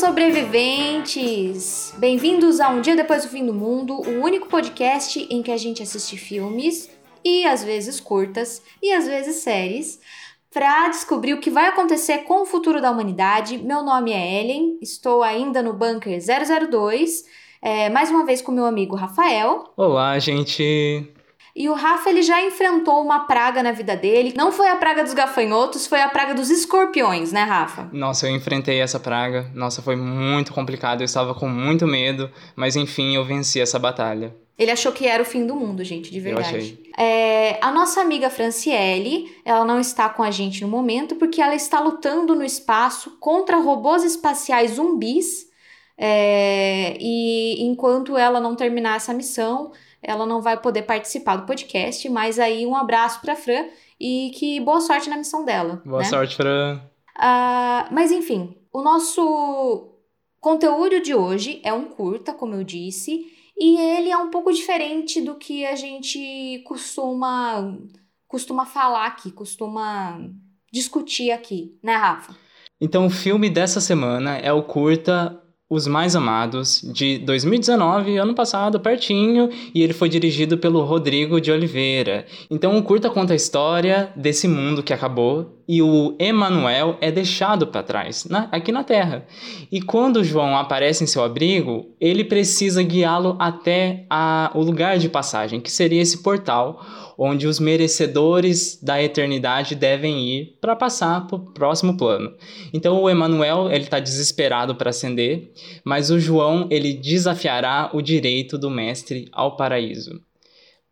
Sobreviventes! Bem-vindos a Um Dia Depois do Fim do Mundo, o único podcast em que a gente assiste filmes e às vezes curtas e às vezes séries para descobrir o que vai acontecer com o futuro da humanidade. Meu nome é Ellen, estou ainda no Bunker 002, é, mais uma vez com meu amigo Rafael. Olá, gente. E o Rafa ele já enfrentou uma praga na vida dele. Não foi a praga dos gafanhotos, foi a praga dos escorpiões, né, Rafa? Nossa, eu enfrentei essa praga. Nossa, foi muito complicado. Eu estava com muito medo, mas enfim, eu venci essa batalha. Ele achou que era o fim do mundo, gente, de verdade. achei. É, a nossa amiga Franciele, ela não está com a gente no momento porque ela está lutando no espaço contra robôs espaciais zumbis. É, e enquanto ela não terminar essa missão, ela não vai poder participar do podcast. Mas aí um abraço para Fran e que boa sorte na missão dela. Boa né? sorte pra. Ah, mas enfim, o nosso conteúdo de hoje é um curta, como eu disse, e ele é um pouco diferente do que a gente costuma costuma falar aqui, costuma discutir aqui, né, Rafa? Então, o filme dessa semana é o curta Os Mais Amados, de 2019, ano passado, pertinho, e ele foi dirigido pelo Rodrigo de Oliveira. Então, o curta conta a história desse mundo que acabou e o Emanuel é deixado para trás, na- aqui na Terra. E quando o João aparece em seu abrigo, ele precisa guiá-lo até a- o lugar de passagem, que seria esse portal onde os merecedores da eternidade devem ir para passar para o próximo plano. Então o Emanuel ele está desesperado para ascender, mas o João ele desafiará o direito do mestre ao paraíso.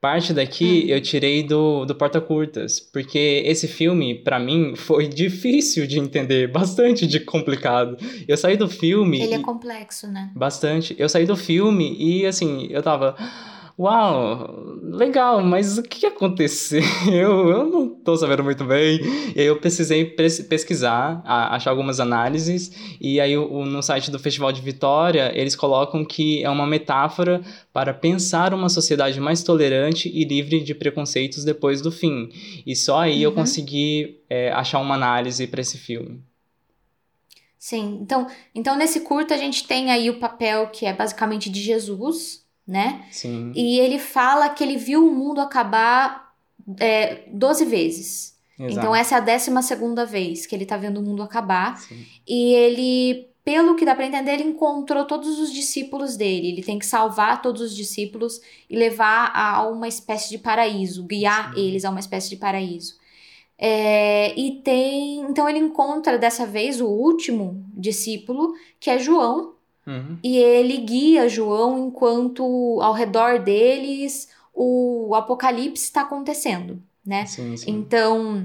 Parte daqui eu tirei do, do Porta Curtas, porque esse filme, para mim, foi difícil de entender, bastante de complicado. Eu saí do filme. Ele é e- complexo, né? Bastante. Eu saí do filme e, assim, eu tava. Uau, legal, mas o que aconteceu? Eu não tô sabendo muito bem. E aí eu precisei pesquisar, achar algumas análises. E aí, no site do Festival de Vitória, eles colocam que é uma metáfora para pensar uma sociedade mais tolerante e livre de preconceitos depois do fim. E só aí eu Uhum. consegui é, achar uma análise para esse filme. Sim, então, então nesse curta a gente tem aí o papel que é basicamente de Jesus, né? Sim. E ele fala que ele viu o mundo acabar é, 12 vezes. Então exato. essa é a décima segunda vez que ele tá vendo o mundo acabar. Sim. E ele, pelo que dá pra entender, ele encontrou todos os discípulos dele. Ele tem que salvar todos os discípulos e levar a uma espécie de paraíso, guiar Sim. eles a uma espécie de paraíso. É, e tem. Então ele encontra dessa vez o último discípulo, que é João, Uhum. e ele guia João enquanto ao redor deles o apocalipse está acontecendo, né? Sim, sim. Então,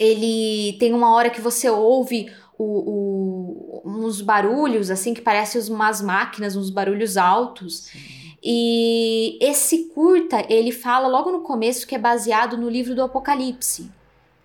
ele tem uma hora que você ouve o, o- uns barulhos, assim, que parecem umas máquinas, uns barulhos altos. E esse curta, ele fala logo no começo que é baseado no livro do Apocalipse,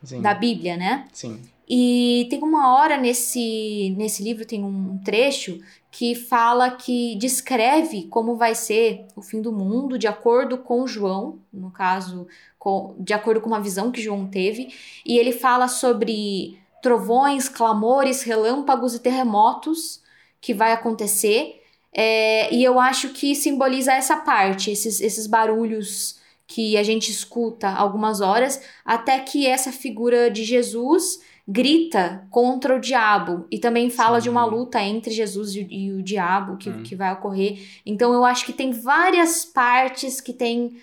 Sim. da Bíblia, né? Sim. E tem uma hora nesse, nesse livro, tem um trecho que fala que descreve como vai ser o fim do mundo, de acordo com João, no caso, com- de acordo com uma visão que João teve. E ele fala sobre trovões, clamores, relâmpagos e terremotos que vai acontecer. É, e eu acho que simboliza essa parte, esses, esses barulhos que a gente escuta algumas horas, até que essa figura de Jesus grita contra o diabo e também fala Sim. de uma luta entre Jesus e, o- e o diabo que, Hum. que vai ocorrer. Então eu acho que tem várias partes que tem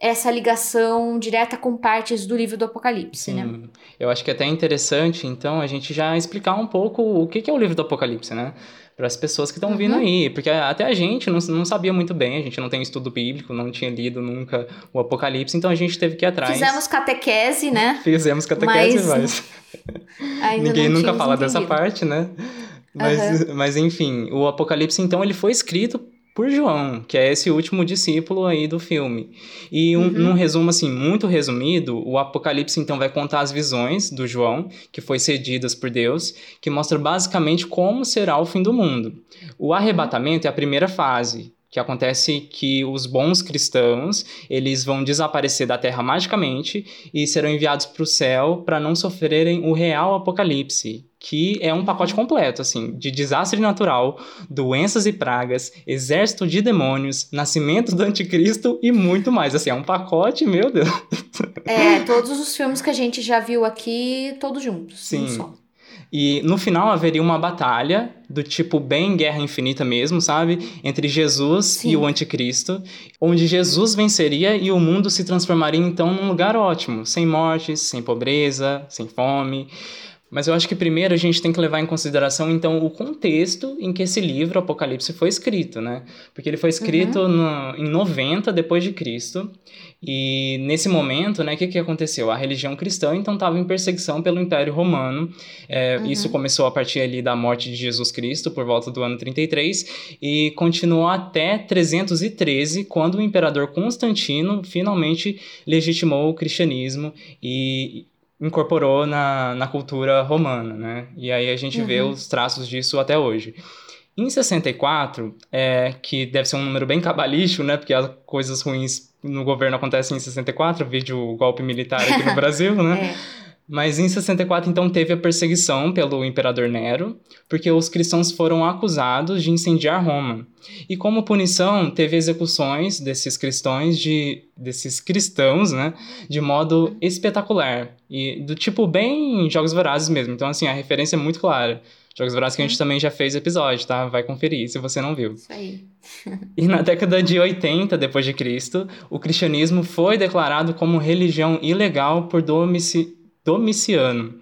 essa ligação direta com partes do livro do Apocalipse, né? Sim. Eu acho que é até interessante, então, a gente já explicar um pouco o que é o livro do Apocalipse, né? Para as pessoas que estão vindo Uhum. aí. Porque até a gente não, não sabia muito bem, a gente não tem estudo bíblico, não tinha lido nunca o Apocalipse, então a gente teve que ir atrás. Fizemos catequese, né? Fizemos catequese, Mas mas ninguém nunca fala dessa entendido. parte, né? Mas, mas enfim, o Apocalipse então ele foi escrito por João, que é esse último discípulo aí do filme. E um, num resumo assim muito resumido, o Apocalipse então vai contar as visões do João, que foi cedidas por Deus, que mostra basicamente como será o fim do mundo. O arrebatamento é a primeira fase, que acontece que os bons cristãos eles vão desaparecer da terra magicamente e serão enviados para o céu para não sofrerem o real apocalipse que é um pacote completo assim de desastre natural doenças e pragas exército de demônios nascimento do anticristo e muito mais assim é um pacote meu Deus É, todos os filmes que a gente já viu aqui, todos juntos. Sim. um só. E no final haveria uma batalha do tipo bem Guerra Infinita mesmo, sabe? Entre Jesus Sim. e o Anticristo, onde Jesus venceria e o mundo se transformaria então num lugar ótimo, sem mortes, sem pobreza, sem fome. Mas eu acho que primeiro a gente tem que levar em consideração então o contexto em que esse livro Apocalipse foi escrito, né? Porque ele foi escrito no- em 90 depois de Cristo. E nesse momento, né, o que, que aconteceu? A religião cristã então estava em perseguição pelo Império Romano. É, Isso começou a partir ali da morte de Jesus Cristo, por volta do ano 33, e continuou até 313, quando o imperador Constantino finalmente legitimou o cristianismo e incorporou na, na cultura romana, né? E aí a gente vê os traços disso até hoje. Em 64, é, que deve ser um número bem cabalístico, né? Porque as coisas ruins no governo acontecem em 64, vídeo o golpe militar aqui no Brasil, né? É. Mas em 64, então, teve a perseguição pelo imperador Nero, porque os cristãos foram acusados de incendiar Roma. E como punição, teve execuções desses cristãos de desses cristãos, né, de modo espetacular e do tipo bem Jogos Vorazes mesmo. Então, assim, a referência é muito clara. Jogos Vorazes que a gente também já fez episódio, tá? Vai conferir se você não viu. Isso aí. E na década de 80 depois de Cristo, o cristianismo foi declarado como religião ilegal por Domici- Domiciano.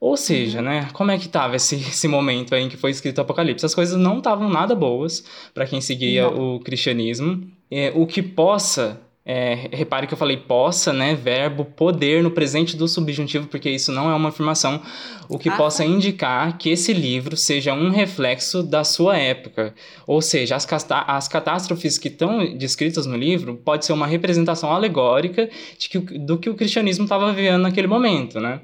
Ou seja, né, como é que tava esse, esse momento aí em que foi escrito o Apocalipse? As coisas não estavam nada boas para quem seguia o cristianismo. É, o que possa, é, repare que eu falei possa, né, verbo poder no presente do subjuntivo, porque isso não é uma afirmação, o que Ah, possa tá. indicar que esse livro seja um reflexo da sua época. Ou seja, as, as catástrofes que estão descritas no livro pode ser uma representação alegórica de que, do que o cristianismo estava vivendo naquele momento, né?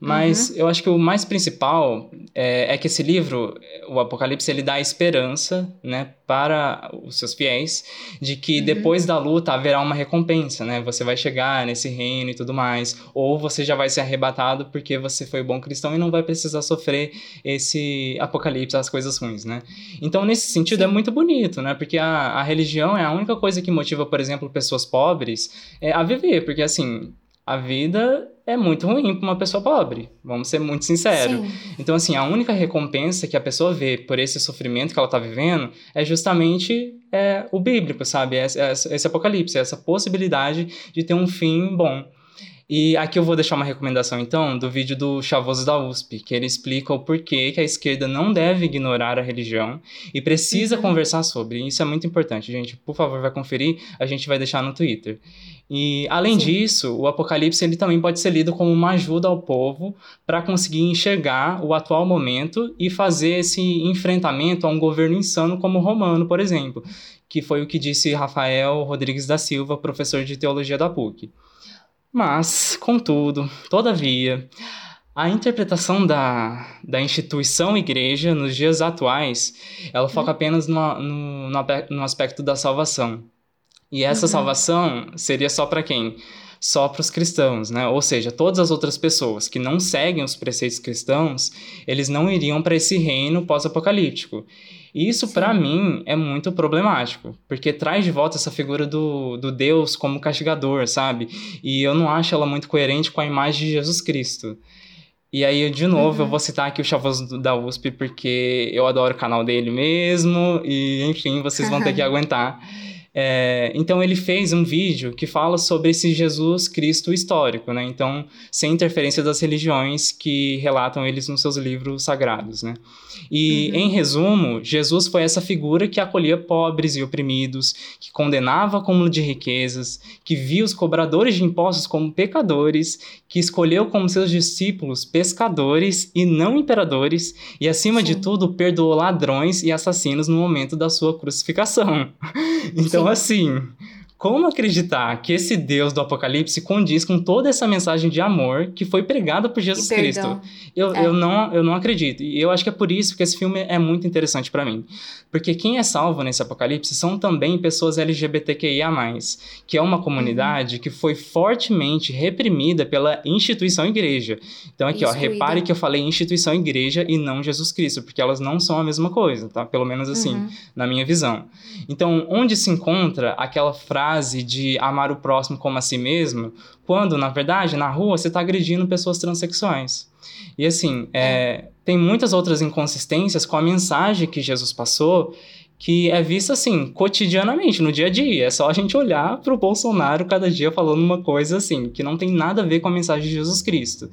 Mas eu acho que o mais principal é, é que esse livro, o Apocalipse, ele dá esperança, né, para os seus fiéis, de que depois da luta haverá uma recompensa, né? Você vai chegar nesse reino e tudo mais, ou você já vai ser arrebatado porque você foi bom cristão e não vai precisar sofrer esse apocalipse, as coisas ruins, né? Então, nesse sentido, é muito bonito, né? Porque a, a religião é a única coisa que motiva, por exemplo, pessoas pobres é, a viver, porque assim, a vida é muito ruim para uma pessoa pobre, vamos ser muito sinceros. Sim. Então, assim, a única recompensa que a pessoa vê por esse sofrimento que ela está vivendo é justamente é, o bíblico, sabe? Esse, esse esse apocalipse, essa possibilidade de ter um fim bom. E aqui eu vou deixar uma recomendação, então, do vídeo do Chavoso da USP, que ele explica o porquê que a esquerda não deve ignorar a religião e precisa conversar sobre. Isso é muito importante, gente. Por favor, vai conferir, a gente vai deixar no Twitter. E, além Sim. disso, o Apocalipse ele também pode ser lido como uma ajuda ao povo para conseguir enxergar o atual momento e fazer esse enfrentamento a um governo insano como o romano, por exemplo, que foi o que disse Rafael Rodrigues da Silva, professor de teologia da PUC. Mas, contudo, todavia, a interpretação da, da instituição igreja nos dias atuais, ela foca apenas no, no, aspecto da salvação. E essa salvação seria só para quem? Só para os cristãos, né? Ou seja, todas as outras pessoas que não seguem os preceitos cristãos, eles não iriam para esse reino pós-apocalíptico. E isso, para mim, é muito problemático, porque traz de volta essa figura do, do Deus como castigador, sabe? E eu não acho ela muito coerente com a imagem de Jesus Cristo. E aí, de novo, eu vou citar aqui o Chavoso da USP, porque eu adoro o canal dele mesmo, e enfim, vocês vão ter que aguentar. É, então ele fez um vídeo que fala sobre esse Jesus Cristo histórico, né? Então, sem interferência das religiões que relatam eles nos seus livros sagrados, né? E, uhum. em resumo, Jesus foi essa figura que acolhia pobres e oprimidos, que condenava acúmulo de riquezas, que via os cobradores de impostos como pecadores, que escolheu como seus discípulos pescadores e não imperadores, e acima Sim. de tudo, perdoou ladrões e assassinos no momento da sua crucificação. então, Sim. assim como acreditar que esse Deus do Apocalipse condiz com toda essa mensagem de amor que foi pregada por Jesus Cristo? Eu, é. eu, não, eu não acredito. E eu acho que é por isso que esse filme é muito interessante para mim. Porque quem é salvo nesse Apocalipse são também pessoas LGBTQIA, que é uma comunidade uhum. que foi fortemente reprimida pela instituição igreja. Então, aqui, ó, repare que eu falei instituição igreja e não Jesus Cristo, porque elas não são a mesma coisa, tá? Pelo menos assim, uhum. na minha visão. Então, onde se encontra aquela frase frase de amar o próximo como a si mesmo, quando, na verdade, na rua você está agredindo pessoas transexuais. E assim, é, tem muitas outras inconsistências com a mensagem que Jesus passou que é vista assim, cotidianamente, no dia a dia. É só a gente olhar para o Bolsonaro cada dia falando uma coisa assim, que não tem nada a ver com a mensagem de Jesus Cristo.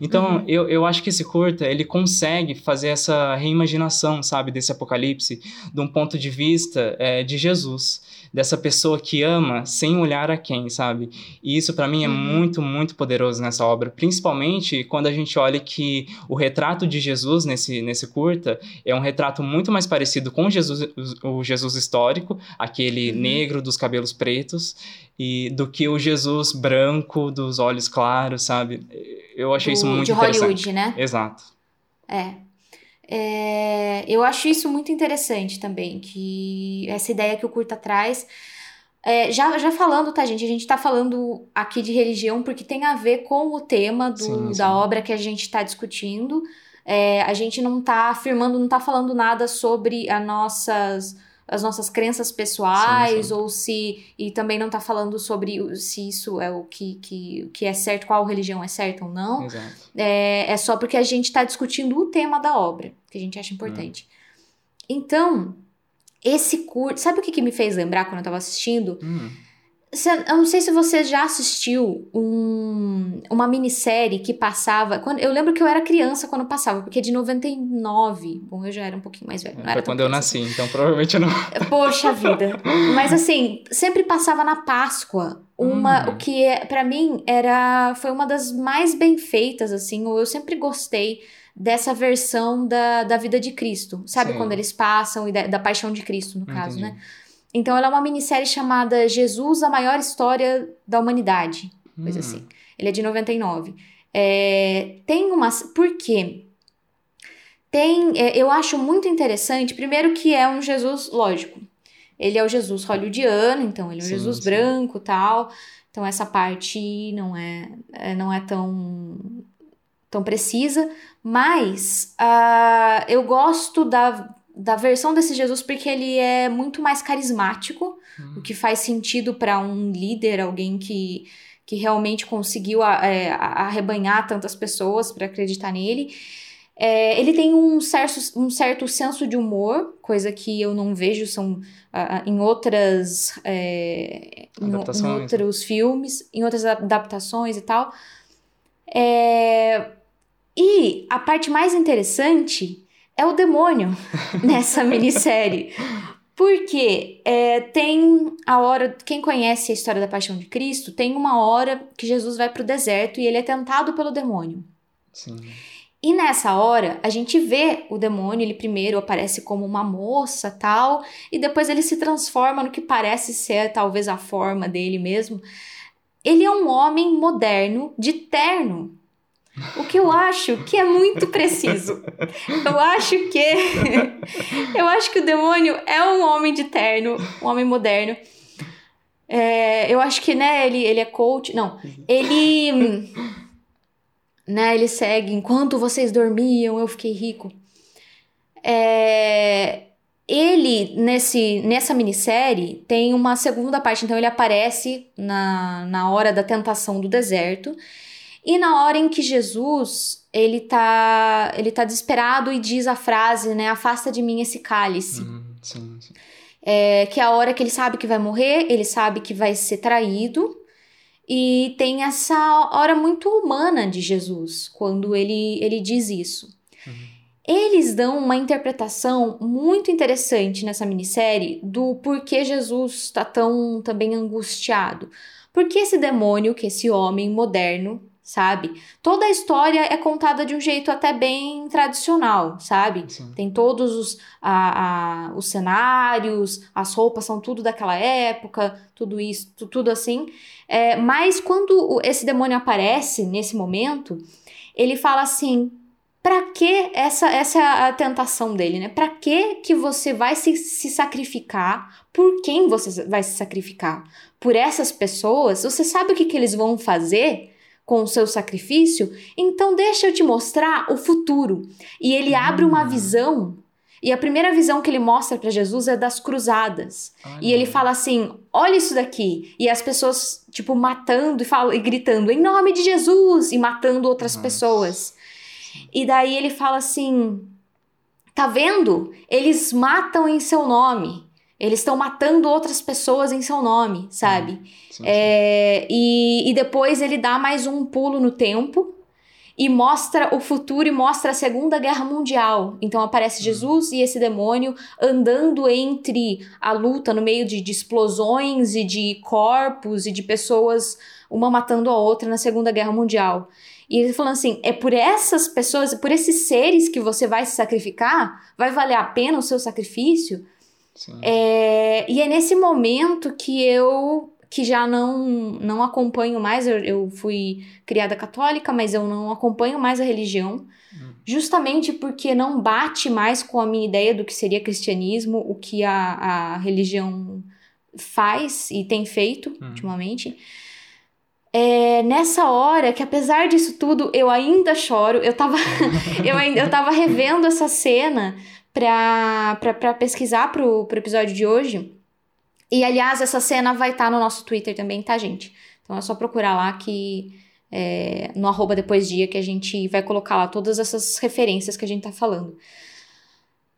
Então, uhum. eu, eu acho que esse curta, ele consegue fazer essa reimaginação, sabe, desse apocalipse, de um ponto de vista é, de Jesus dessa pessoa que ama sem olhar a quem, sabe? E isso para mim é uhum. muito, muito poderoso nessa obra, principalmente quando a gente olha que o retrato de Jesus nesse, nesse curta é um retrato muito mais parecido com Jesus, o Jesus histórico, aquele uhum. negro dos cabelos pretos, e do que o Jesus branco dos olhos claros, sabe? Eu achei Do, isso muito de interessante. Hollywood, né? Exato. É. É, eu acho isso muito interessante também, que essa ideia que o Curta traz. É, já, já falando, tá, gente? A gente tá falando aqui de religião porque tem a ver com o tema do, sim, sim. da obra que a gente tá discutindo. É, a gente não tá afirmando, não tá falando nada sobre as nossas as nossas crenças pessoais, sim, ou se. E também não está falando sobre se isso é o que, que, que é certo, qual religião é certa ou não. Exato. É, é só porque a gente está discutindo o tema da obra, que a gente acha importante. Hum. Então, esse curso. Sabe o que, que me fez lembrar quando eu estava assistindo? Hum eu não sei se você já assistiu um, uma minissérie que passava. Quando, eu lembro que eu era criança quando passava, porque é de 99. Bom, eu já era um pouquinho mais velho. Não Foi quando eu nasci, então provavelmente eu não. Poxa vida. Mas assim, sempre passava na Páscoa. Uma, hum. o que é, para mim era foi uma das mais bem feitas assim, eu sempre gostei dessa versão da, da vida de Cristo. Sabe Sim. quando eles passam e da, da paixão de Cristo, no caso, Entendi. né? Então ela é uma minissérie chamada Jesus, a maior história da humanidade. Coisa hum. assim. Ele é de 99. É, tem uma. Por quê? Tem. É, eu acho muito interessante, primeiro, que é um Jesus, lógico. Ele é o Jesus hollywoodiano, então ele é um sim, Jesus sim. branco tal. Então essa parte não é, é não é tão, tão precisa. Mas uh, eu gosto da, da versão desse Jesus porque ele é muito mais carismático, uhum. o que faz sentido para um líder, alguém que, que realmente conseguiu é, arrebanhar tantas pessoas para acreditar nele. É, ele tem um certo, um certo senso de humor, coisa que eu não vejo são uh, em outras é, em, em, né? outros filmes, em outras adaptações e tal. É, e a parte mais interessante é o demônio nessa minissérie. Porque é, tem a hora. Quem conhece a história da paixão de Cristo, tem uma hora que Jesus vai para o deserto e ele é tentado pelo demônio. Sim. E nessa hora, a gente vê o demônio, ele primeiro aparece como uma moça, tal, e depois ele se transforma no que parece ser talvez a forma dele mesmo. Ele é um homem moderno de terno. O que eu acho que é muito preciso. Eu acho que. eu acho que o demônio é um homem de terno, um homem moderno. É, eu acho que, né, ele, ele é coach. Não, ele. Né, ele segue. Enquanto vocês dormiam, eu fiquei rico. É, ele, nesse, nessa minissérie, tem uma segunda parte. Então, ele aparece na, na hora da tentação do deserto. E na hora em que Jesus, ele tá, ele tá desesperado e diz a frase, né, afasta de mim esse cálice. Hum, sim, sim. é, que é a hora que ele sabe que vai morrer, ele sabe que vai ser traído, e tem essa hora muito humana de Jesus, quando ele, ele diz isso. Eles dão uma interpretação muito interessante nessa minissérie do porquê Jesus está tão também angustiado. Porque esse demônio, que esse homem moderno, sabe? Toda a história é contada de um jeito até bem tradicional, sabe? Sim. Tem todos os, a, a- os cenários, as roupas são tudo daquela época, tudo isso, tu- tudo assim. É, mas quando esse demônio aparece nesse momento, ele fala assim: Pra que essa, essa é a tentação dele, né? Pra que que você vai se, se sacrificar? Por quem você vai se sacrificar? Por essas pessoas? Você sabe o que, que eles vão fazer com o seu sacrifício? Então deixa eu te mostrar o futuro. E ele abre uma visão. E a primeira visão que ele mostra pra Jesus é das cruzadas. E ele fala assim: olha isso daqui. E as pessoas, tipo, matando e, fala, e gritando, em nome de Jesus! E matando outras Nossa. pessoas. E daí ele fala assim: tá vendo? Eles matam em seu nome. Eles estão matando outras pessoas em seu nome, sabe? Sim, sim. É, e, e depois ele dá mais um pulo no tempo e mostra o futuro e mostra a Segunda Guerra Mundial. Então aparece Jesus e esse demônio andando entre a luta no meio de, de explosões e de corpos e de pessoas, uma matando a outra na Segunda Guerra Mundial. E ele falando assim: é por essas pessoas, por esses seres que você vai se sacrificar? Vai valer a pena o seu sacrifício? É, e é nesse momento que eu que já não não acompanho mais, eu, eu fui criada católica, mas eu não acompanho mais a religião, justamente porque não bate mais com a minha ideia do que seria cristianismo, o que a, a religião faz e tem feito ultimamente. É nessa hora que, apesar disso tudo, eu ainda choro. Eu tava, eu ainda, eu tava revendo essa cena pra pesquisar pro, pro episódio de hoje. E, aliás, essa cena vai estar no nosso Twitter também, tá, gente? Então é só procurar lá que. é, no arroba depois dia que a gente vai colocar lá todas essas referências que a gente tá falando.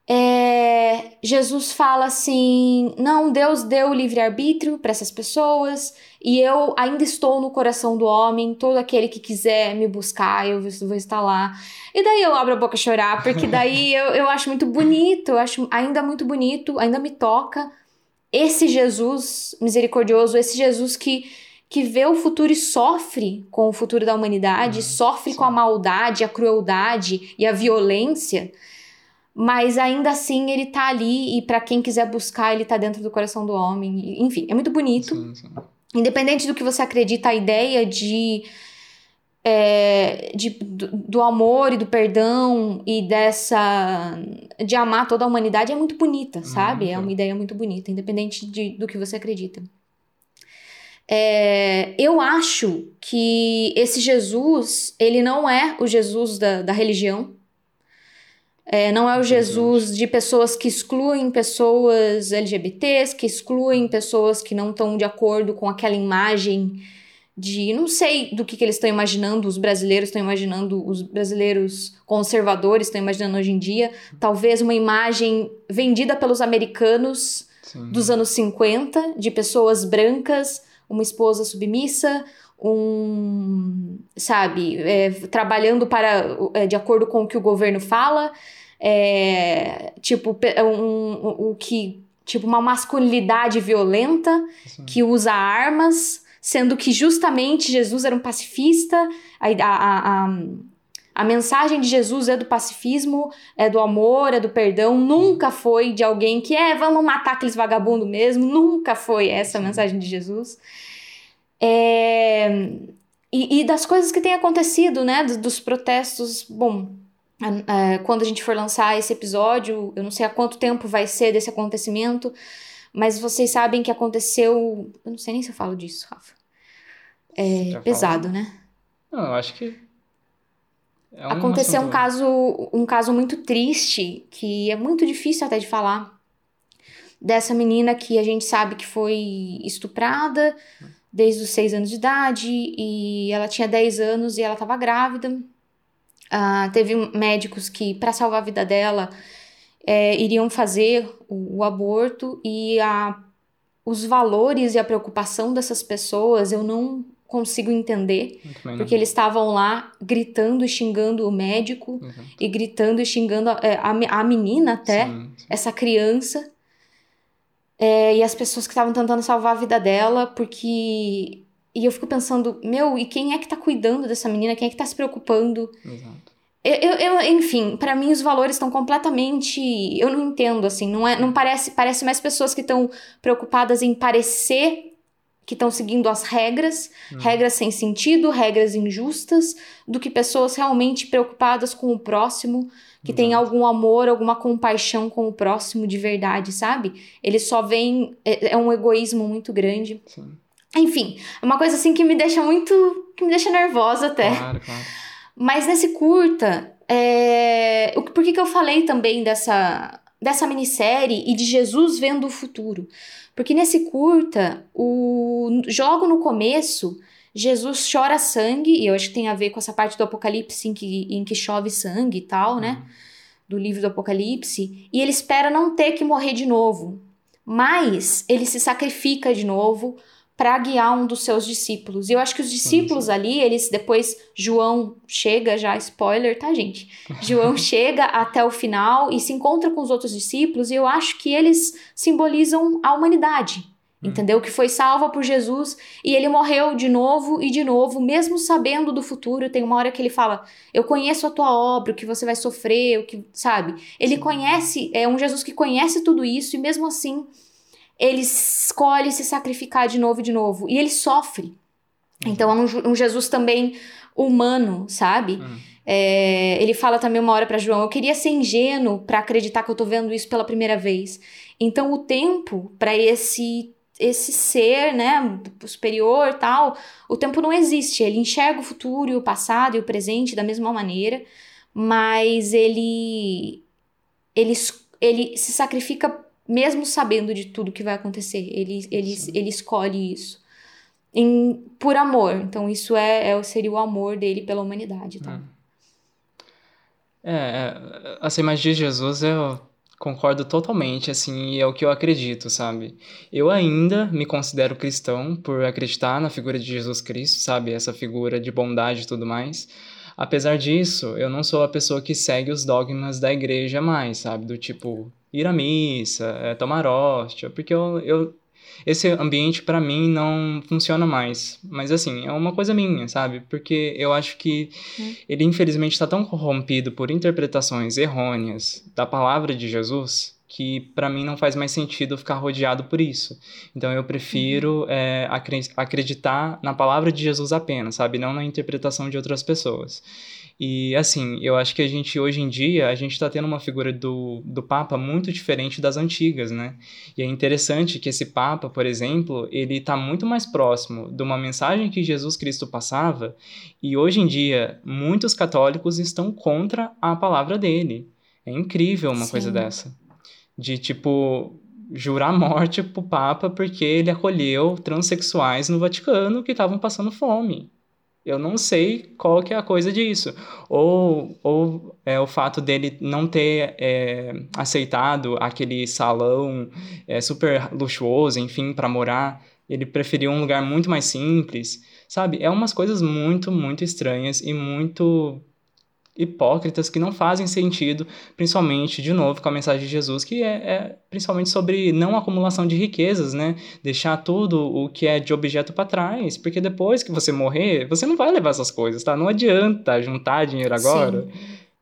É, Jesus fala assim: não, Deus deu o livre-arbítrio para essas pessoas e eu ainda estou no coração do homem. Todo aquele que quiser me buscar, eu vou estar lá. E daí eu abro a boca a chorar, porque daí eu, eu acho muito bonito, eu acho ainda muito bonito, ainda me toca esse Jesus misericordioso, esse Jesus que, que vê o futuro e sofre com o futuro da humanidade, sofre com a maldade, a crueldade e a violência. Mas ainda assim ele tá ali e para quem quiser buscar, ele tá dentro do coração do homem. Enfim, é muito bonito. Sim, sim. Independente do que você acredita, a ideia de, é, de do, do amor e do perdão e dessa de amar toda a humanidade é muito bonita, sabe? É Muito. uma ideia muito bonita, independente de, do que você acredita. É, eu acho que esse Jesus, ele não é o Jesus da, da religião. É, não é o Jesus de pessoas que excluem pessoas LGBTs, que excluem pessoas que não estão de acordo com aquela imagem de. Não sei do que, que eles estão imaginando, os brasileiros estão imaginando, os brasileiros conservadores estão imaginando hoje em dia. Talvez uma imagem vendida pelos americanos Sim. dos anos 50, de pessoas brancas, uma esposa submissa, um, sabe, é, trabalhando para, é, de acordo com o que o governo fala, é, tipo, pe- um, o o que, tipo, uma masculinidade violenta, Sim. que usa armas, sendo que justamente Jesus era um pacifista, a, a, a, a, a mensagem de Jesus é do pacifismo, é do amor, é do perdão, nunca foi de alguém que é, vamos matar aqueles vagabundos mesmo, nunca foi essa a mensagem de Jesus. É, e, e das coisas que têm acontecido, né, dos, dos protestos, bom, a- a- quando a gente for lançar esse episódio, eu não sei há quanto tempo vai ser desse acontecimento, mas vocês sabem que aconteceu, eu não sei nem se eu falo disso, Rafa. É pesado, né? Não, eu acho que. é um Aconteceu um caso, um caso muito triste, que é muito difícil até de falar, dessa menina que a gente sabe que foi estuprada desde os 6 anos de idade, e ela tinha 10 anos e ela estava grávida. Ah, teve médicos que, para salvar a vida dela, é, iriam fazer o, o aborto e a, os valores e a preocupação dessas pessoas eu não consigo entender, não. porque eles estavam lá gritando e xingando o médico Exato. e gritando e xingando a, é, a, a menina até, Sim, sim. essa criança, é, e as pessoas que estavam tentando salvar a vida dela, porque. E eu fico pensando, meu, e quem é que tá cuidando dessa menina? Quem é que tá se preocupando? Exato. Eu, eu, enfim, pra mim os valores estão completamente. Eu não entendo, assim, não é, não parece, parece mais pessoas que estão preocupadas em parecer que estão seguindo as regras, regras sem sentido, regras injustas, do que pessoas realmente preocupadas com o próximo, que tem algum amor, alguma compaixão com o próximo de verdade, sabe? Eles só veem. É, é um egoísmo muito grande. Sim. Enfim, é uma coisa assim que me deixa muito. que me deixa nervosa até. Claro, claro. Mas nesse curta, é... o- por que, que eu falei também dessa, dessa minissérie e de Jesus vendo o futuro? Porque nesse curta, o... logo no começo, Jesus chora sangue, e eu acho que tem a ver com essa parte do Apocalipse em que, em que chove sangue e tal, né? Do livro do Apocalipse, e ele espera não ter que morrer de novo. Mas ele se sacrifica de novo para guiar um dos seus discípulos. E eu acho que os discípulos ali, eles depois João chega já spoiler, tá, gente? João chega até o final e se encontra com os outros discípulos e eu acho que eles simbolizam a humanidade. Entendeu? Que foi salva por Jesus e ele morreu de novo e de novo, mesmo sabendo do futuro. Tem uma hora que ele fala: Eu conheço a tua obra, o que você vai sofrer, o que. Sabe? Ele conhece, é um Jesus que conhece tudo isso e mesmo assim ele escolhe se sacrificar de novo e de novo. E ele sofre. Então é um, um Jesus também humano, sabe? Hum. É, ele fala também uma hora pra João: Eu queria ser ingênuo pra acreditar que eu tô vendo isso pela primeira vez. Então o tempo pra esse esse ser, né, superior, tal, o tempo não existe. Ele enxerga o futuro e o passado e o presente da mesma maneira, mas ele ele ele se sacrifica mesmo sabendo de tudo que vai acontecer. Ele ele, ele escolhe isso. Em, por amor. Então, isso é, é seria o amor dele pela humanidade. Tá? Hum. É, é, assim, mas de Jesus eu concordo totalmente, assim, e é o que eu acredito, sabe? Eu ainda me considero cristão por acreditar na figura de Jesus Cristo, sabe? Essa figura de bondade e tudo mais. Apesar disso, eu não sou a pessoa que segue os dogmas da igreja mais, sabe? Do tipo, ir à missa, é, tomar hóstia, porque eu, eu esse ambiente pra mim não funciona mais. Mas assim, é uma coisa minha, sabe? Porque eu acho que ele infelizmente está tão corrompido por interpretações errôneas da palavra de Jesus que pra mim não faz mais sentido ficar rodeado por isso. Então eu prefiro é, acre- acreditar na palavra de Jesus apenas, sabe? Não na interpretação de outras pessoas. E assim, eu acho que a gente hoje em dia, a gente está tendo uma figura do, do Papa muito diferente das antigas, né? E é interessante que esse Papa, por exemplo, ele está muito mais próximo de uma mensagem que Jesus Cristo passava, e hoje em dia muitos católicos estão contra a palavra dele. É incrível uma Sim. coisa dessa. De tipo jurar morte pro Papa porque ele acolheu transexuais no Vaticano que estavam passando fome. Eu não sei qual que é a coisa disso. Ou, ou é o fato dele não ter é, aceitado aquele salão é, super luxuoso, enfim, para morar. Ele preferiu um lugar muito mais simples, sabe? É umas coisas muito, muito estranhas e muito hipócritas que não fazem sentido, principalmente, de novo, com a mensagem de Jesus, que é, é principalmente sobre não acumulação de riquezas, né? Deixar tudo o que é de objeto para trás, porque depois que você morrer, você não vai levar essas coisas, tá? Não adianta juntar dinheiro agora.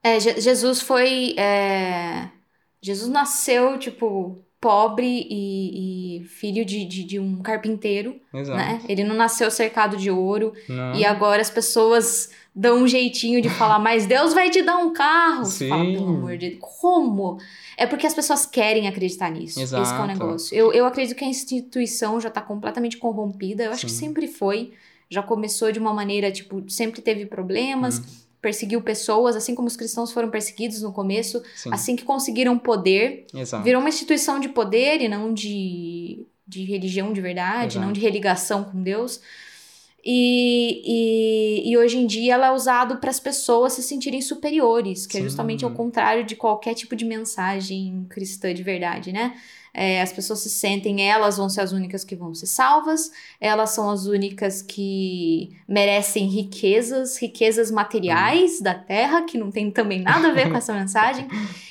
É, Je- Jesus foi. é, Jesus nasceu, tipo, pobre e, e filho de, de, de um carpinteiro, Exato. né? Ele não nasceu cercado de ouro. Não. E agora as pessoas dão um jeitinho de falar, mas Deus vai te dar um carro. Sim. Fala, pelo amor de Deus. Como? É porque as pessoas querem acreditar nisso. Esse que é o Exato. negócio. Eu, eu acredito que a instituição já tá completamente corrompida. Eu acho que Sim. sempre foi. Já começou de uma maneira, tipo, sempre teve problemas, Uhum. Perseguiu pessoas, assim como os cristãos foram perseguidos no começo. Sim, Assim que conseguiram poder, exato. virou uma instituição de poder e não de, de religião de verdade, Exato. não de religação com Deus. E, e, e hoje em dia ela é usado para as pessoas se sentirem superiores, que é Sim. justamente ao contrário de qualquer tipo de mensagem cristã de verdade, né? É, as pessoas se sentem, elas vão ser as únicas que vão ser salvas, elas são as únicas que merecem riquezas, riquezas materiais da terra, que não tem também nada a ver com essa mensagem,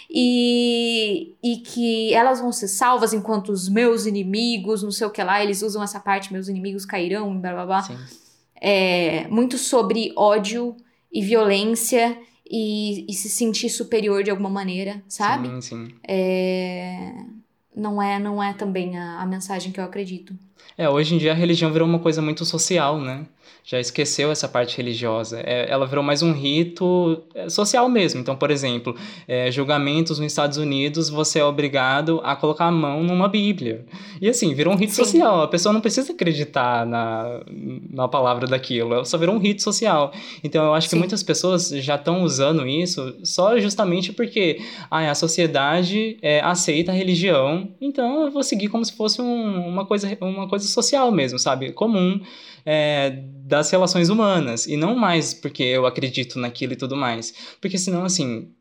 e, e que elas vão ser salvas enquanto os meus inimigos, não sei o que lá, eles usam essa parte, meus inimigos cairão, blá blá blá. Sim. É, muito sobre ódio e violência e, e se sentir superior de alguma maneira, sabe? Sim, sim. É, não é não é também a, a mensagem que eu acredito. É, hoje em dia a religião virou uma coisa muito social, né? Já esqueceu essa parte religiosa. É, ela virou mais um rito é, social mesmo. Então, por exemplo, é, julgamentos nos Estados Unidos, você é obrigado a colocar a mão numa Bíblia. E assim, virou um rito Sim. social. A pessoa não precisa acreditar na, na palavra daquilo. Ela só virou um rito social. Então, eu acho que Sim. muitas pessoas já estão usando isso só justamente porque ah, a sociedade é, aceita a religião, então eu vou seguir como se fosse um- uma, coisa, uma coisa social mesmo, sabe? Comum é, das relações humanas. E não mais porque eu acredito naquilo e tudo mais. Porque senão, assim,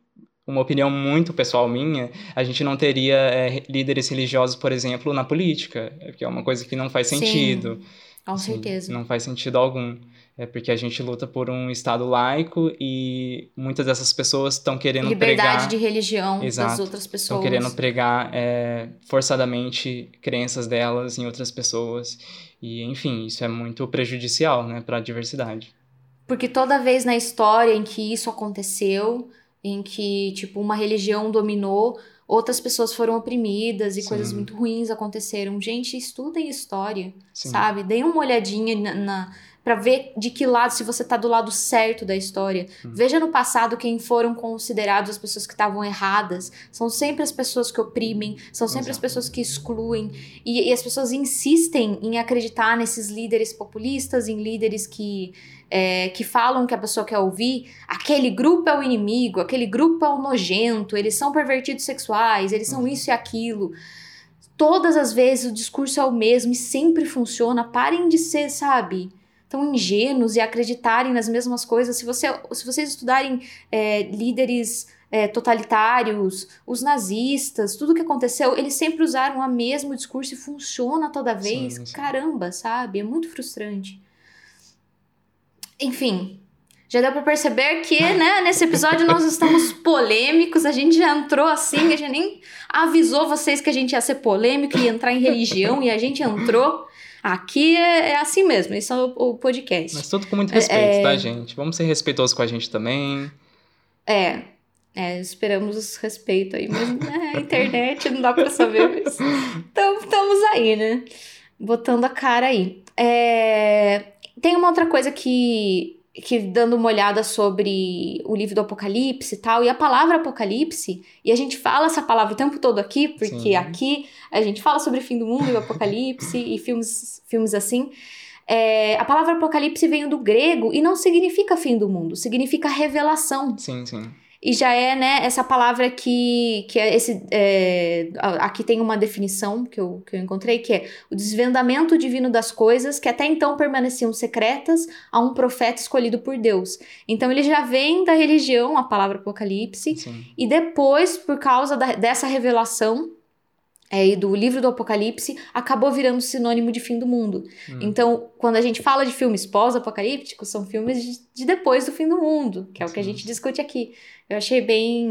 uma opinião muito pessoal minha, a gente não teria é, líderes religiosos, por exemplo, na política, que é uma coisa que não faz Sim, sentido. Com Assim, certeza. Não faz sentido algum. É porque a gente luta por um Estado laico e muitas dessas pessoas estão querendo Liberdade pregar. de religião das Exato. outras pessoas. Estão querendo pregar é, forçadamente crenças delas em outras pessoas. E, enfim, isso é muito prejudicial, né, para a diversidade. Porque toda vez na história em que isso aconteceu, em que, tipo, uma religião dominou, outras pessoas foram oprimidas e Sim. coisas muito ruins aconteceram. Gente, estudem história, Sim. sabe? Deem uma olhadinha na, na para ver de que lado, se você tá do lado certo da história. Uhum. Veja no passado quem foram considerados as pessoas que estavam erradas. São sempre as pessoas que oprimem, são sempre as Exato. pessoas que excluem. E, e as pessoas insistem em acreditar nesses líderes populistas, em líderes que é, que falam que a pessoa quer ouvir, aquele grupo é o inimigo, aquele grupo é o nojento, eles são pervertidos sexuais, eles são isso e aquilo. Todas as vezes o discurso é o mesmo e sempre funciona. Parem de ser, sabe, tão ingênuos e acreditarem nas mesmas coisas. Se, você, se vocês estudarem é, líderes é, totalitários, os nazistas, tudo que aconteceu, eles sempre usaram o mesmo discurso e funciona toda vez. Sim, sim. Caramba, sabe? É muito frustrante. Enfim, já deu pra perceber que, né, nesse episódio nós estamos polêmicos, a gente já entrou assim, a gente nem avisou vocês que a gente ia ser polêmico e entrar em religião e a gente entrou. Aqui é, é assim mesmo, esse é o, o podcast. Mas tudo com muito respeito, É- tá, gente? Vamos ser respeitosos com a gente também. É, é, esperamos respeito aí, mas né, a internet não dá pra saber. Mas, então, estamos aí, né? Botando a cara aí. É, tem uma outra coisa que, que, dando uma olhada sobre o livro do Apocalipse e tal, e a palavra Apocalipse, e a gente fala essa palavra o tempo todo aqui, porque Sim. aqui a gente fala sobre o fim do mundo e o Apocalipse e filmes, filmes assim. É, a palavra Apocalipse veio do grego e não significa fim do mundo, significa revelação. Sim, sim. E já é, né, essa palavra que, que é esse. é, aqui tem uma definição que eu, que eu encontrei, que é o desvendamento divino das coisas que até então permaneciam secretas a um profeta escolhido por Deus. Então ele já vem da religião, a palavra Apocalipse, sim. e depois, por causa da- dessa revelação é, do livro do Apocalipse, acabou virando sinônimo de fim do mundo. Hum. Então, quando a gente fala de filmes pós-apocalípticos, são filmes de, de depois do fim do mundo, que é o que a Sim. gente discute aqui. Eu achei bem,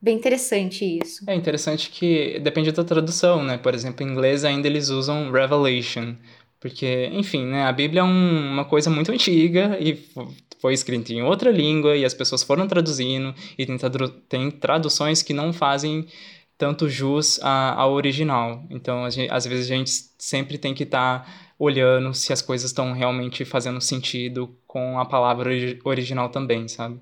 bem interessante isso. É interessante que depende da tradução, né? Por exemplo, em inglês ainda eles usam Revelation. Porque, enfim, né? A Bíblia é um- uma coisa muito antiga e fo- foi escrita em outra língua e as pessoas foram traduzindo e tem, tradu- tem traduções que não fazem tanto jus ao original. Então, a gen- às vezes a gente sempre tem que estar olhando se as coisas estão realmente fazendo sentido com a palavra ori- original também, sabe?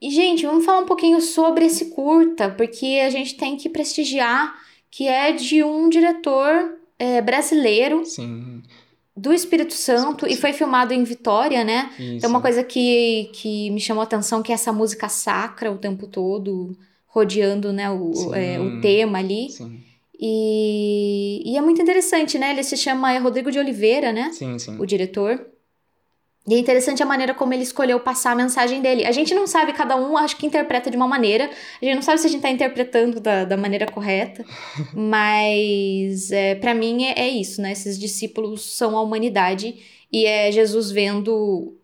E, gente, vamos falar um pouquinho sobre esse curta, porque a gente tem que prestigiar que é de um diretor é, brasileiro Sim, do Espírito Santo e foi filmado em Vitória, né? isso. Então, uma coisa que, que me chamou a atenção que é essa música sacra o tempo todo, rodeando né, o, Sim. é, o tema ali. Sim. E, e é muito interessante, né? Ele se chama é Rodrigo de Oliveira, né? Sim, sim. O diretor. E é interessante a maneira como ele escolheu passar a mensagem dele. A gente não sabe, cada um acho que interpreta de uma maneira. A gente não sabe se a gente tá interpretando da, da maneira correta. mas é, para mim é, é isso, né? Esses discípulos são a humanidade e é Jesus vendo,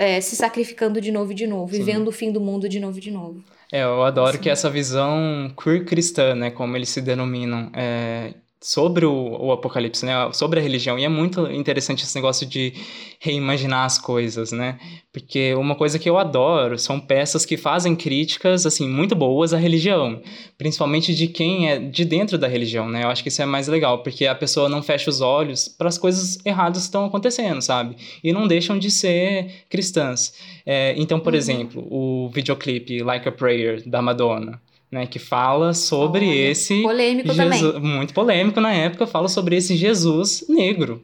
é, se sacrificando de novo e de novo, Sim. e vendo o fim do mundo de novo e de novo. É, eu adoro Assim. que essa visão queer cristã, né, como eles se denominam, é, sobre o, o apocalipse, né, sobre a religião. E é muito interessante esse negócio de reimaginar as coisas, né? Porque uma coisa que eu adoro são peças que fazem críticas, assim, muito boas à religião, principalmente de quem é de dentro da religião, né? Eu acho que isso é mais legal, porque a pessoa não fecha os olhos para as coisas erradas que estão acontecendo, sabe? E não deixam de ser cristãs. É, então, por Uhum. exemplo, o videoclipe Like a Prayer da Madonna, né, que fala sobre Olha, esse polêmico Jesus- também. muito polêmico na época, fala sobre esse Jesus negro.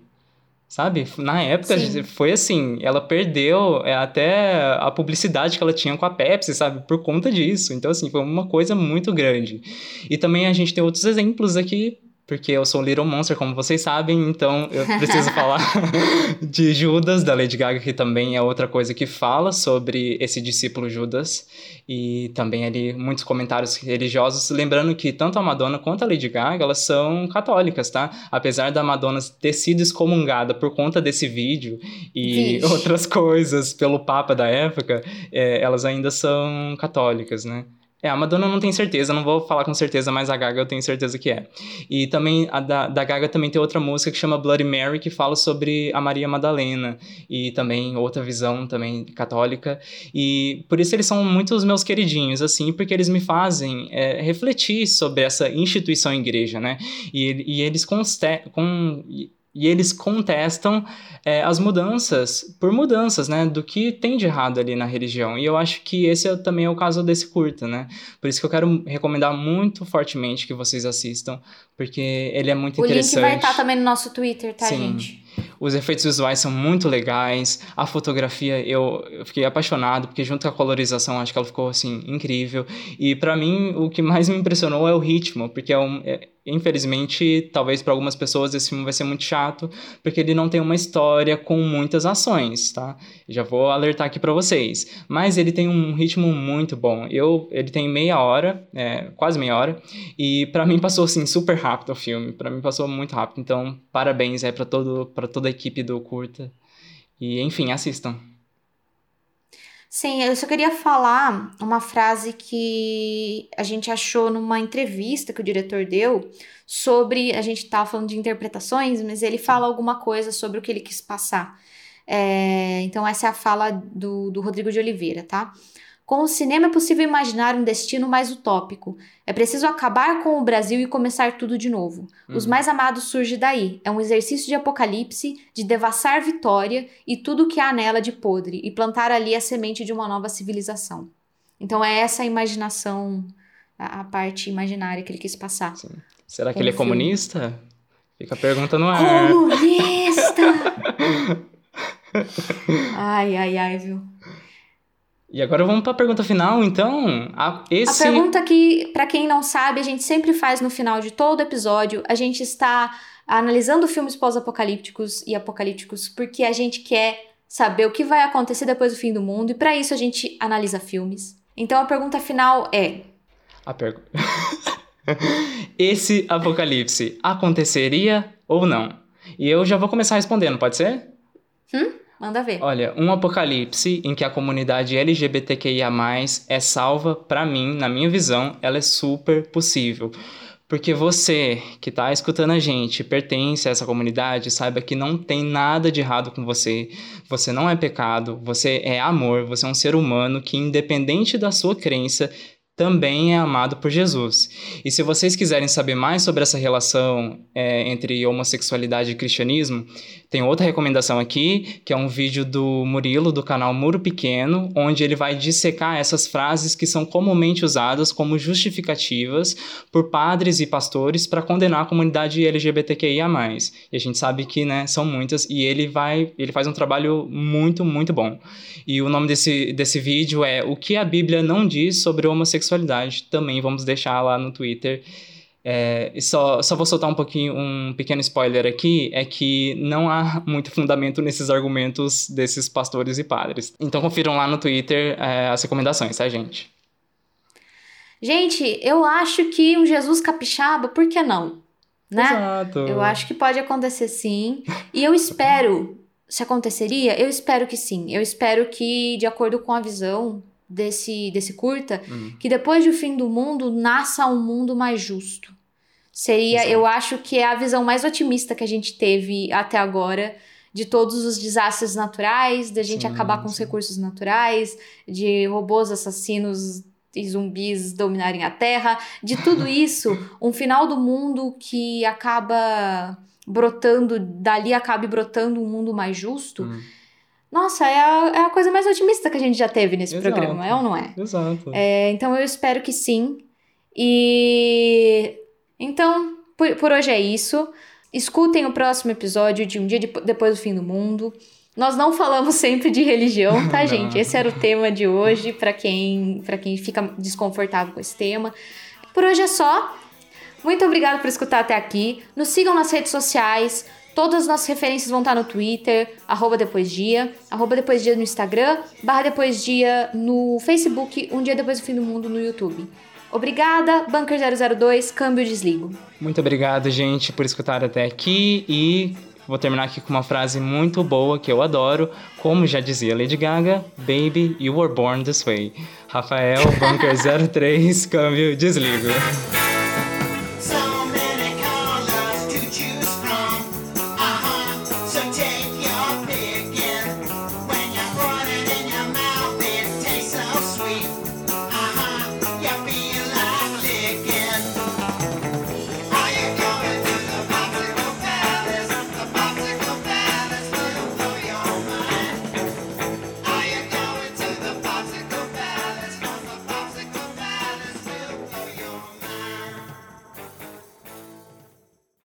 Sabe? Na época Sim. foi assim, ela perdeu é, até a publicidade que ela tinha com a Pepsi, sabe? Por conta disso. Então, assim, foi uma coisa muito grande. E também a gente tem outros exemplos aqui, porque eu sou Little Monster, como vocês sabem, então eu preciso falar de Judas, da Lady Gaga, que também é outra coisa que fala sobre esse discípulo Judas. E também ali muitos comentários religiosos, lembrando que tanto a Madonna quanto a Lady Gaga, elas são católicas, tá? Apesar da Madonna ter sido excomungada por conta desse vídeo e Vixe. outras coisas pelo Papa da época, é, elas ainda são católicas, né? É, a Madonna não tenho certeza, não vou falar com certeza, mas a Gaga eu tenho certeza que é. E também, a da, da Gaga também tem outra música que chama Bloody Mary, que fala sobre a Maria Madalena. E também outra visão também católica. E por isso eles são muito os meus queridinhos, assim, porque eles me fazem é, refletir sobre essa instituição igreja, né? E, e eles conste com, e- eles contestam é, as mudanças por mudanças, né? Do que tem de errado ali na religião. E eu acho que esse é, também é o caso desse curta, né? Por isso que eu quero recomendar muito fortemente que vocês assistam, porque ele é muito O link interessante. vai estar também no nosso Twitter, tá, Sim. gente? Os efeitos visuais são muito legais. A fotografia eu, eu fiquei apaixonado, porque junto com a colorização acho que ela ficou assim incrível. E pra mim o que mais me impressionou é o ritmo, porque é um, é- infelizmente, talvez para algumas pessoas esse filme vai ser muito chato, porque ele não tem uma história com muitas ações, tá? Já vou alertar aqui pra vocês. Mas ele tem um ritmo muito bom. Eu, ele tem meia hora, é, quase meia hora, e pra mim passou assim super rápido o filme. Pra mim passou muito rápido. Então, parabéns aí para todo para toda a equipe do curta. E enfim, assistam. Sim, eu só queria falar uma frase que a gente achou numa entrevista que o diretor deu sobre. A gente tava falando de interpretações, mas ele fala alguma coisa sobre o que ele quis passar. É, então, essa é a fala do, do Rodrigo de Oliveira, tá? Com o cinema é possível imaginar um destino mais utópico. É preciso acabar com o Brasil e começar tudo de novo. Os Uhum. mais amados surge daí. É um exercício de apocalipse, de devassar vitória e tudo que há nela de podre, e plantar ali a semente de uma nova civilização. Então é essa a imaginação, a, a parte imaginária que ele quis passar. Será que ele é filme. comunista? Fica a pergunta no ar. Comunista! ai, ai, ai, viu? E agora vamos para a pergunta final, então. A, esse A pergunta que, pra quem não sabe, a gente sempre faz no final de todo episódio, a gente está analisando filmes pós-apocalípticos e apocalípticos porque a gente quer saber o que vai acontecer depois do fim do mundo e pra isso a gente analisa filmes. Então a pergunta final é: a pergu- Esse apocalipse aconteceria ou não? E eu já vou começar respondendo, pode ser? Manda ver. Olha, um apocalipse em que a comunidade LGBTQIA+, é salva, pra mim, na minha visão, ela é super possível. Porque você que tá escutando a gente, pertence a essa comunidade, saiba que não tem nada de errado com você. Você não é pecado, você é amor, você é um ser humano que, independente da sua crença, também é amado por Jesus. E se vocês quiserem saber mais sobre essa relação é, entre homossexualidade e cristianismo, tem outra recomendação aqui, que é um vídeo do Murilo, do canal Muro Pequeno, onde ele vai dissecar essas frases que são comumente usadas como justificativas por padres e pastores para condenar a comunidade LGBTQIA+. E a gente sabe que, né, são muitas, e ele vai, ele faz um trabalho muito, muito bom. E o nome desse, desse vídeo é O que a Bíblia não diz sobre homossexualidade. Também vamos deixar lá no Twitter É, só, só vou soltar um pouquinho, um pequeno spoiler aqui, é que não há muito fundamento nesses argumentos desses pastores e padres. Então confiram lá no Twitter é, as recomendações, tá, gente? Gente, eu acho que um Jesus capixaba, por que não? Né? Exato. Eu acho que pode acontecer sim. E eu espero, se aconteceria, eu espero que sim. Eu espero que, de acordo com a visão desse, desse curta, Hum. que depois do fim do mundo nasça um mundo mais justo. Seria, Exato. eu acho que é a visão mais otimista que a gente teve até agora de todos os desastres naturais, da gente Sim, acabar com os sim. recursos naturais, de robôs assassinos e zumbis dominarem a Terra, de tudo isso, um final do mundo que acaba brotando, dali acabe brotando um mundo mais justo. Hum. Nossa, é a, é a coisa mais otimista que a gente já teve nesse Exato. programa, é ou não é? Exato. É, então eu espero que sim. E então, por, por hoje é isso. Escutem o próximo episódio de Um Dia Depo- Depois do Fim do Mundo. Nós não falamos sempre de religião, tá, gente? Esse era o tema de hoje, pra quem, pra quem fica desconfortável com esse tema. Por hoje é só. Muito obrigada por escutar até aqui. Nos sigam nas redes sociais. Todas as nossas referências vão estar no Twitter, arroba depois dia, arroba depois dia no Instagram, barra depois dia no Facebook, um dia depois do fim do mundo no YouTube. Obrigada, Bunker 002, câmbio desligo. Muito obrigado, gente, por escutar até aqui e vou terminar aqui com uma frase muito boa que eu adoro. Como já dizia Lady Gaga, Baby, you were born this way. Rafael, Bunker 03, câmbio desligo.